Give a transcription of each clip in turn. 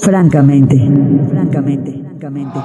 Francamente, francamente, francamente.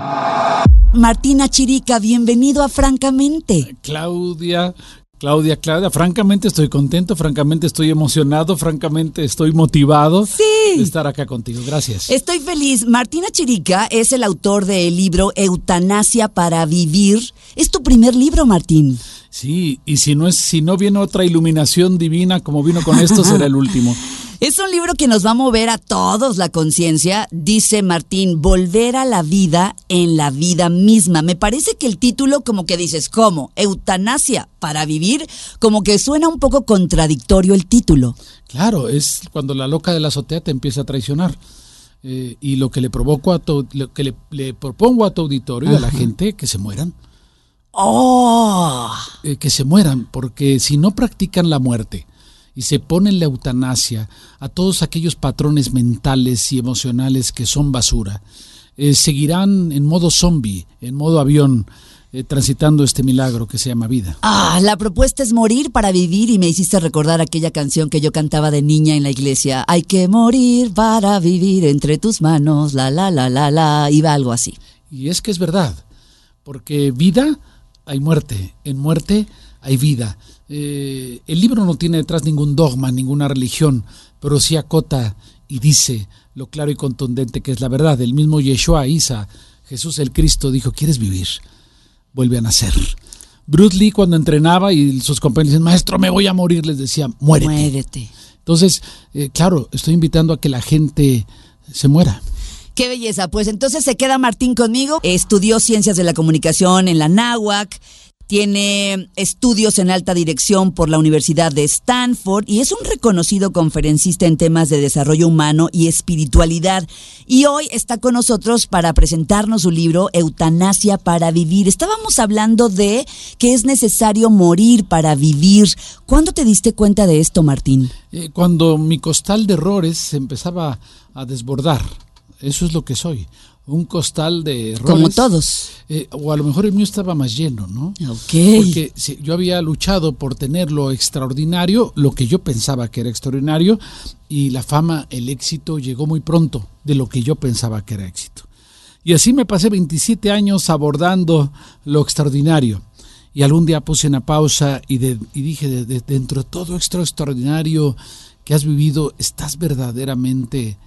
Martina Chirica, bienvenido a Francamente. Claudia, Claudia, Claudia, francamente estoy contento, francamente estoy emocionado, francamente estoy motivado de estar acá contigo. Gracias. Estoy feliz. Martina Chirica es el autor del libro Eutanasia para Vivir. Es tu primer libro, Martín. Sí, y si no es, si no viene otra iluminación divina como vino con esto, será el último. Es un libro que nos va a mover a todos la conciencia, dice Martín, volver a la vida en la vida misma. Me parece que el título como que dices, ¿cómo? Eutanasia para vivir, como que suena un poco contradictorio el título. Claro, es cuando la loca de la azotea te empieza a traicionar. Eh, y lo que le provoco a tu, lo que le, propongo a tu auditorio y a la gente que se mueran. Oh. Eh, que se mueran, porque si no practican la muerte, y se pone la eutanasia a todos aquellos patrones mentales y emocionales que son basura. Eh, seguirán en modo zombie, en modo avión, eh, transitando este milagro que se llama vida. Ah, la propuesta es morir para vivir y me hiciste recordar aquella canción que yo cantaba de niña en la iglesia. Hay que morir para vivir entre tus manos, la la la la la, iba algo así. Y es que es verdad, porque vida hay muerte, en muerte hay vida. Eh, el libro no tiene detrás ningún dogma, ninguna religión, pero sí acota y dice lo claro y contundente que es la verdad. El mismo Yeshua, Isa, Jesús el Cristo dijo, ¿quieres vivir? Vuelve a nacer. Bruce Lee cuando entrenaba y sus compañeros dicen, maestro, me voy a morir, les decía, muérete. Muérete. Entonces, eh, claro, estoy invitando a que la gente se muera. Qué belleza. Pues entonces se queda Martín conmigo. Estudió ciencias de la comunicación en la NAWAC tiene estudios en alta dirección por la Universidad de Stanford y es un reconocido conferencista en temas de desarrollo humano y espiritualidad. Y hoy está con nosotros para presentarnos su libro Eutanasia para Vivir. Estábamos hablando de que es necesario morir para vivir. ¿Cuándo te diste cuenta de esto, Martín? Eh, cuando mi costal de errores empezaba a desbordar. Eso es lo que soy un costal de errores. Como todos. Eh, o a lo mejor el mío estaba más lleno, ¿no? Ok. Porque yo había luchado por tener lo extraordinario, lo que yo pensaba que era extraordinario, y la fama, el éxito llegó muy pronto de lo que yo pensaba que era éxito. Y así me pasé 27 años abordando lo extraordinario. Y algún día puse una pausa y, y dije, dentro de todo extraordinario que has vivido, ¿estás verdaderamente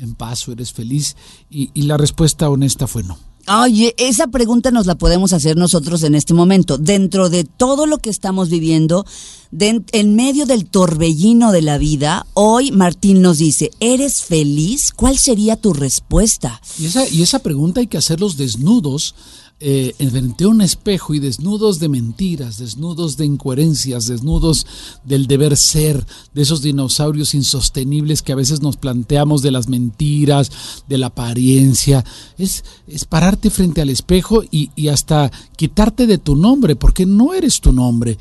en paz o eres feliz? Y, la respuesta honesta fue no. Oye, esa pregunta nos la podemos hacer nosotros en este momento. Dentro de todo lo que estamos viviendo, en medio del torbellino de la vida, hoy Martín nos dice, ¿eres feliz? ¿Cuál sería tu respuesta? Y esa, y esa pregunta hay que hacerlos desnudos eh, frente a un espejo y desnudos de mentiras, desnudos de incoherencias, desnudos del deber ser, de esos dinosaurios insostenibles que a veces nos planteamos de las mentiras, de la apariencia, es, es pararte frente al espejo y, y hasta quitarte de tu nombre, porque no eres tu nombre.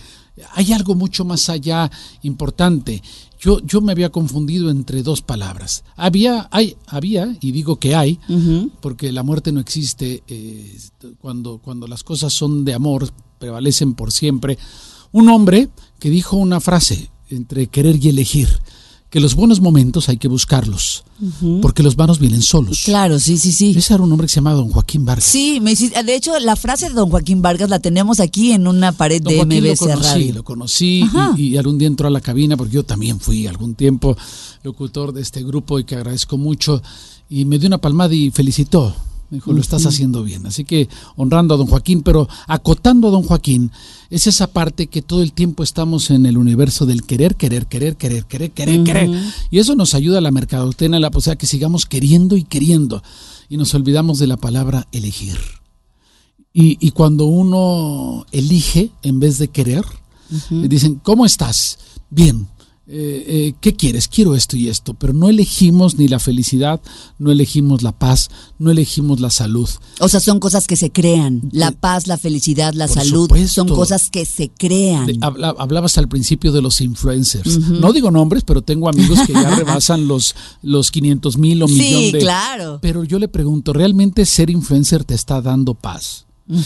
Hay algo mucho más allá importante yo, yo me había confundido entre dos palabras. Había, hay, había, y digo que hay, porque la muerte no existe eh, cuando, cuando las cosas son de amor, prevalecen por siempre. Un hombre que dijo una frase entre querer y elegir que los buenos momentos hay que buscarlos, porque los malos vienen solos. Claro, sí, sí, sí. Ese era un hombre que se llamaba Don Joaquín Vargas. Sí, me, de hecho la frase de Don Joaquín Vargas la tenemos aquí en una pared de MBC lo conocí, Lo conocí y, y, algún día entró a la cabina, porque yo también fui algún tiempo locutor de este grupo y que agradezco mucho, y me dio una palmada y felicitó me dijo, lo estás haciendo bien. Así que honrando a don Joaquín, pero acotando a don Joaquín, es esa parte que todo el tiempo estamos en el universo del querer, querer, querer, querer, querer, querer, querer. Y eso nos ayuda a la mercadotecnia, la posibilidad que sigamos queriendo y queriendo. Y nos olvidamos de la palabra elegir. Y, y cuando uno elige en vez de querer, dicen, ¿cómo estás? Bien eh, eh, ¿qué quieres? Quiero esto y esto, pero no elegimos ni la felicidad, no elegimos la paz, no elegimos la salud. O sea, son cosas que se crean. La paz, la felicidad, la salud, son cosas que se crean. hablabas al principio de los influencers. No digo nombres, pero tengo amigos que ya rebasan los, los 500 mil o millón de... claro. Pero yo le pregunto, ¿realmente ser influencer te está dando paz?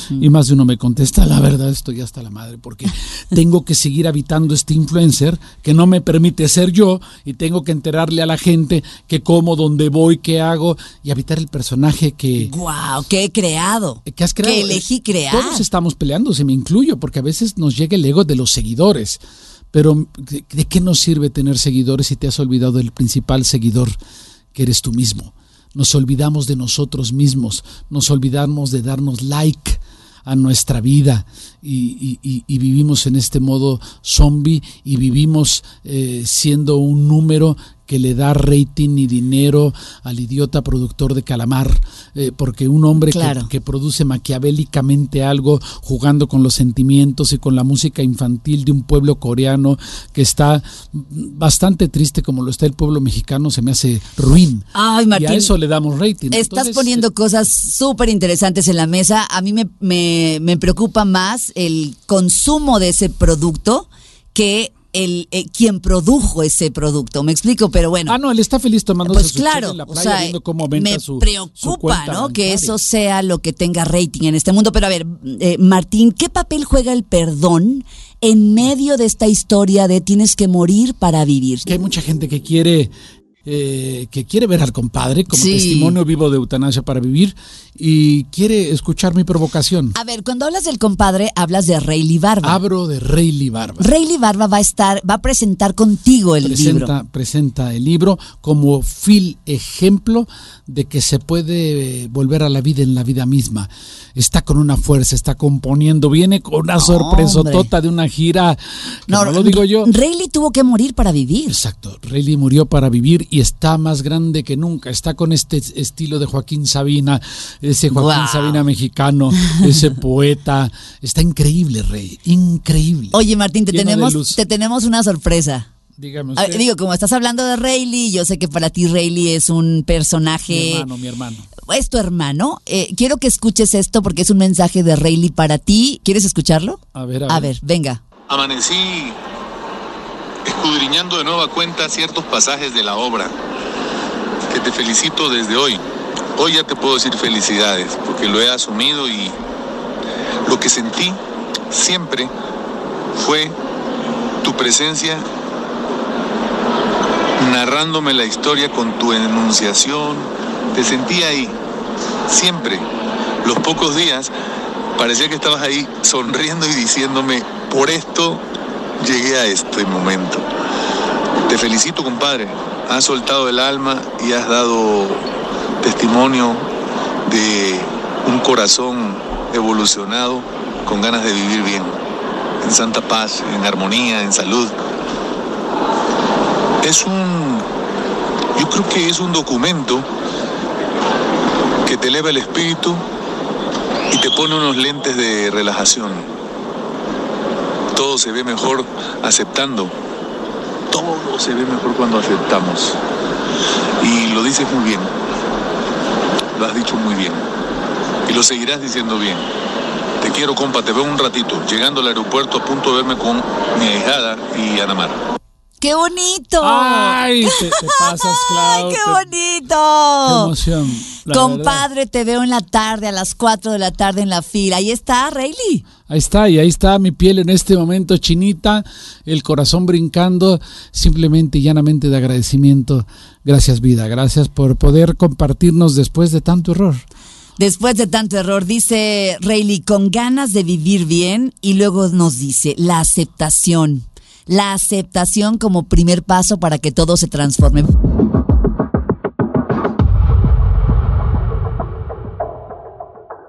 Y más de uno me contesta, la verdad estoy hasta la madre, porque tengo que seguir habitando este influencer que no me permite ser yo y tengo que enterarle a la gente que como, dónde voy, qué hago y habitar el personaje que... ¡Wow! ¿Qué he creado? Que has creado. Que elegí crear. Todos estamos peleando, se me incluyo, porque a veces nos llega el ego de los seguidores. Pero ¿de qué nos sirve tener seguidores si te has olvidado del principal seguidor, que eres tú mismo? Nos olvidamos de nosotros mismos, nos olvidamos de darnos like a nuestra vida y, vivimos en este modo zombie y vivimos eh, siendo un número que le da rating y dinero al idiota productor de Calamar, eh, porque un hombre que, produce maquiavélicamente algo, jugando con los sentimientos y con la música infantil de un pueblo coreano que está bastante triste como lo está el pueblo mexicano, se me hace ruin. Ay, Martín, y a eso le damos rating. Estás poniendo eh, cosas súper interesantes en la mesa. A mí me, me, me preocupa más el consumo de ese producto que el eh, quien produjo ese producto. Me explico, pero bueno. Ah, no, él está feliz tomando pues claro, en la playa, viendo cómo me preocupa, ¿no? Que eso sea lo que tenga rating en este mundo. Pero a ver, eh, Martín, ¿qué papel juega el perdón en medio de esta historia de tienes que morir para vivir? Que hay mucha gente que quiere eh, que quiere ver al compadre como testimonio vivo de eutanasia para vivir y quiere escuchar mi provocación. A ver, cuando hablas del compadre, hablas de Rayleigh Barba. Hablo de Rayleigh Barba. Rayleigh Barba va a estar, va a presentar contigo el libro. Presenta el libro como fil ejemplo de que se puede volver a la vida en la vida misma. Está con una fuerza, está componiendo, viene con una sorpresa tota de una gira. No, lo digo yo. Rayleigh tuvo que morir para vivir. Exacto, Rayleigh murió para vivir y está más grande que nunca. Está con este estilo de Joaquín Sabina ese Joaquín Sabina mexicano, ese poeta. Está increíble, Rey, increíble. Oye, Martín, te tenemos, te tenemos una sorpresa. Dígame usted. digo, como estás hablando de Rayleigh, yo sé que para ti Rayleigh es un personaje. Mi hermano, mi hermano. Es tu hermano. Eh, quiero que escuches esto porque es un mensaje de Rayleigh para ti. ¿Quieres escucharlo? A ver, a, ver. A ver, venga. Amanecí escudriñando de nueva cuenta ciertos pasajes de la obra que te felicito desde hoy Hoy ya te puedo decir felicidades, porque lo he asumido y lo que sentí siempre fue tu presencia narrándome la historia con tu enunciación. Te sentí ahí, siempre. Los pocos días parecía que estabas ahí sonriendo y diciéndome, por esto llegué a este momento. Te felicito, compadre. Has soltado el alma y has dado testimonio de un corazón evolucionado con ganas de vivir bien, en santa paz, en armonía, en salud. Es un, yo creo que es un documento que te eleva el espíritu y te pone unos lentes de relajación. Todo se ve mejor aceptando. Todo se ve mejor cuando aceptamos. Y lo dices muy bien lo has dicho muy bien. Y lo seguirás diciendo bien. Te quiero, compa, te veo un ratito. Llegando al aeropuerto a punto de verme con mi hijada y Anamar. ¡Qué bonito! ¡Ay! Te, pasas, claro. ¡Qué bonito! ¡Qué emoción! Compadre, te veo en la tarde, a las 4 de la tarde en la fila. Ahí está, Rayleigh. Ahí está, y ahí está mi piel en este momento chinita, el corazón brincando, simplemente y llanamente de agradecimiento. Gracias, vida. Gracias por poder compartirnos después de tanto error. Después de tanto error, dice Rayleigh, con ganas de vivir bien, y luego nos dice la aceptación la aceptación como primer paso para que todo se transforme.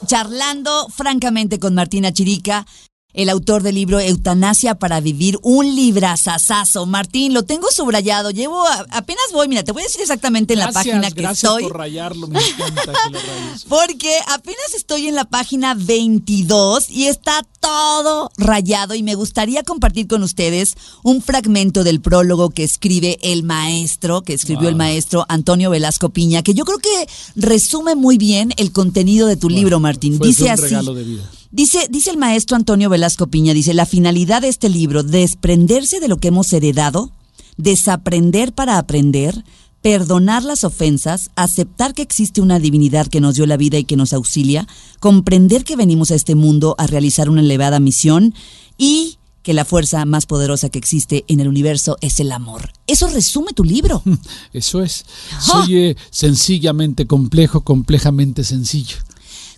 Charlando francamente con Martina Chirica, el autor del libro Eutanasia para Vivir, un librazazazo. Martín, lo tengo subrayado, llevo, apenas voy, mira, te voy a decir exactamente en la página que gracias estoy. por rayarlo, me encanta que lo rayes. Porque apenas estoy en la página 22 y está todo rayado y me gustaría compartir con ustedes un fragmento del prólogo que escribe el maestro, que escribió el maestro Antonio Velasco Piña, que yo creo que resume muy bien el contenido de tu libro, Martín. Dice así. Regalo de vida. Dice, dice el maestro Antonio Velasco Piña, dice, la finalidad de este libro, desprenderse de lo que hemos heredado, desaprender para aprender, perdonar las ofensas, aceptar que existe una divinidad que nos dio la vida y que nos auxilia, comprender que venimos a este mundo a realizar una elevada misión y que la fuerza más poderosa que existe en el universo es el amor. Eso resume tu libro. Eso es. Soy sencillamente complejo, complejamente sencillo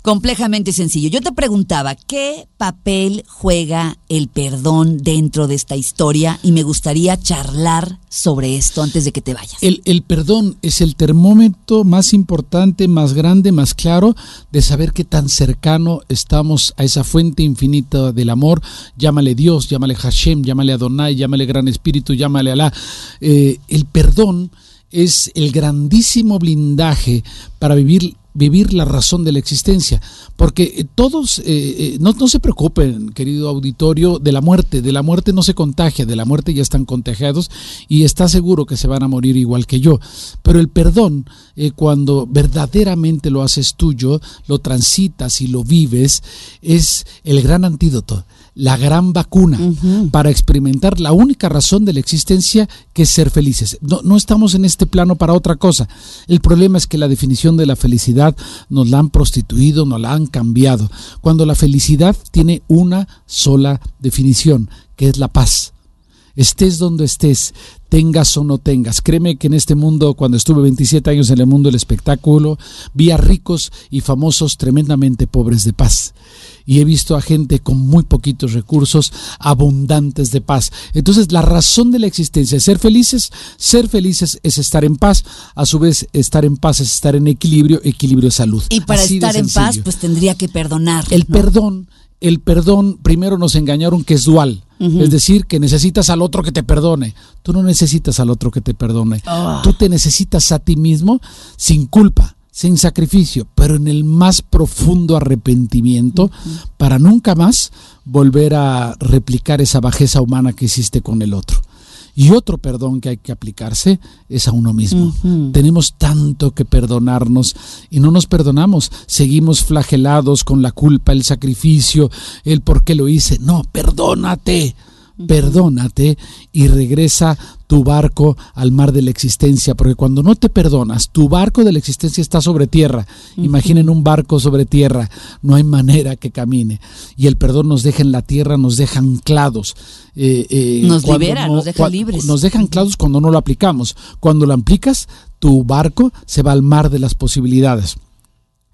complejamente sencillo. Yo te preguntaba, ¿qué papel juega el perdón dentro de esta historia? Y me gustaría charlar sobre esto antes de que te vayas. El, el, perdón es el termómetro más importante, más grande, más claro de saber qué tan cercano estamos a esa fuente infinita del amor. Llámale Dios, llámale Hashem, llámale Adonai, llámale Gran Espíritu, llámale Alá. Eh, el perdón es el grandísimo blindaje para vivir vivir la razón de la existencia. Porque eh, todos, eh, eh, no, no, se preocupen, querido auditorio, de la muerte. De la muerte no se contagia, de la muerte ya están contagiados y está seguro que se van a morir igual que yo. Pero el perdón, cuando verdaderamente lo haces tuyo, lo transitas y lo vives, es el gran antídoto la gran vacuna para experimentar la única razón de la existencia que es ser felices. No, no estamos en este plano para otra cosa. El problema es que la definición de la felicidad nos la han prostituido, nos la han cambiado. Cuando la felicidad tiene una sola definición, que es la paz estés donde estés, tengas o no tengas. Créeme que en este mundo, cuando estuve 27 años en el mundo del espectáculo, vi a ricos y famosos tremendamente pobres de paz. Y he visto a gente con muy poquitos recursos, abundantes de paz. Entonces, la razón de la existencia es ser felices. Ser felices es estar en paz. A su vez, estar en paz es estar en equilibrio. Equilibrio es salud. Y para estar en paz, pues tendría que perdonar. El perdón el perdón, primero nos engañaron que es dual. Es decir, que necesitas al otro que te perdone. Tú no necesitas al otro que te perdone. Ah. Tú te necesitas a ti mismo sin culpa, sin sacrificio, pero en el más profundo arrepentimiento para nunca más volver a replicar esa bajeza humana que hiciste con el otro. Y otro perdón que hay que aplicarse es a uno mismo. Tenemos tanto que perdonarnos y no nos perdonamos. Seguimos flagelados con la culpa, el sacrificio, el por qué lo hice. No, perdónate perdónate y regresa tu barco al mar de la existencia, porque cuando no te perdonas, tu barco de la existencia está sobre tierra. Imaginen un barco sobre tierra, no hay manera que camine. Y el perdón nos deja en la tierra, nos deja anclados. Eh, eh, nos libera, nos deja libres. Nos deja anclados cuando no lo aplicamos. Cuando lo aplicas, tu barco se va al mar de las posibilidades.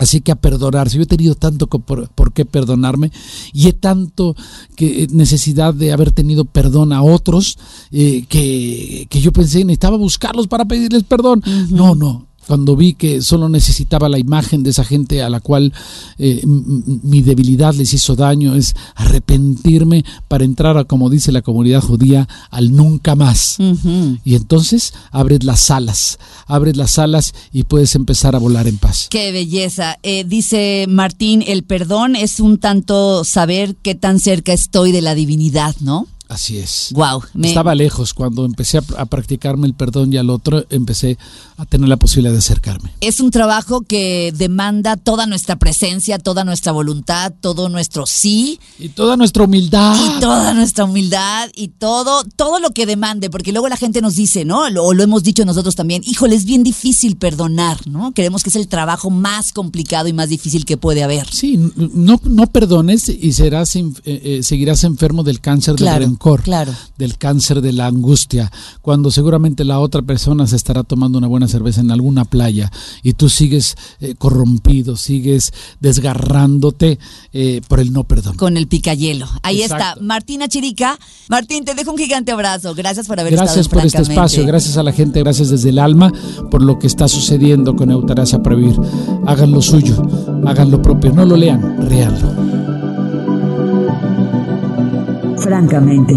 Así que a perdonarse. Yo he tenido tanto por, qué perdonarme y he tanto que, necesidad de haber tenido perdón a otros eh, que, que, yo pensé necesitaba buscarlos para pedirles perdón. No, no cuando vi que solo necesitaba la imagen de esa gente a la cual eh, mi debilidad les hizo daño, es arrepentirme para entrar a, como dice la comunidad judía, al nunca más. Y entonces abres las alas, abres las alas y puedes empezar a volar en paz. Qué belleza. Eh, dice Martín, el perdón es un tanto saber qué tan cerca estoy de la divinidad, ¿no? Así es. Wow. Estaba lejos. Cuando empecé a, practicarme el perdón y al otro, empecé a tener la posibilidad de acercarme. Es un trabajo que demanda toda nuestra presencia, toda nuestra voluntad, todo nuestro sí. Y toda nuestra humildad. Y toda nuestra humildad y todo, todo lo que demande, porque luego la gente nos dice, ¿no? O lo hemos dicho nosotros también, híjole, es bien difícil perdonar, ¿no? Creemos que es el trabajo más complicado y más difícil que puede haber. Sí, no, no perdones y serás, eh, eh, seguirás enfermo del cáncer del rencor claro. del cáncer de la angustia, cuando seguramente la otra persona se estará tomando una buena cerveza en alguna playa y tú sigues eh, corrompido, sigues desgarrándote eh, por el no perdón. Con el picayelo. Ahí está. Martina Chirica. Martín, te dejo un gigante abrazo. Gracias por haber gracias estado Gracias por este espacio, gracias a la gente, gracias desde el alma por lo que está sucediendo con Eutanasia Previr. Hagan lo suyo, hagan lo propio, no lo lean, realo francamente.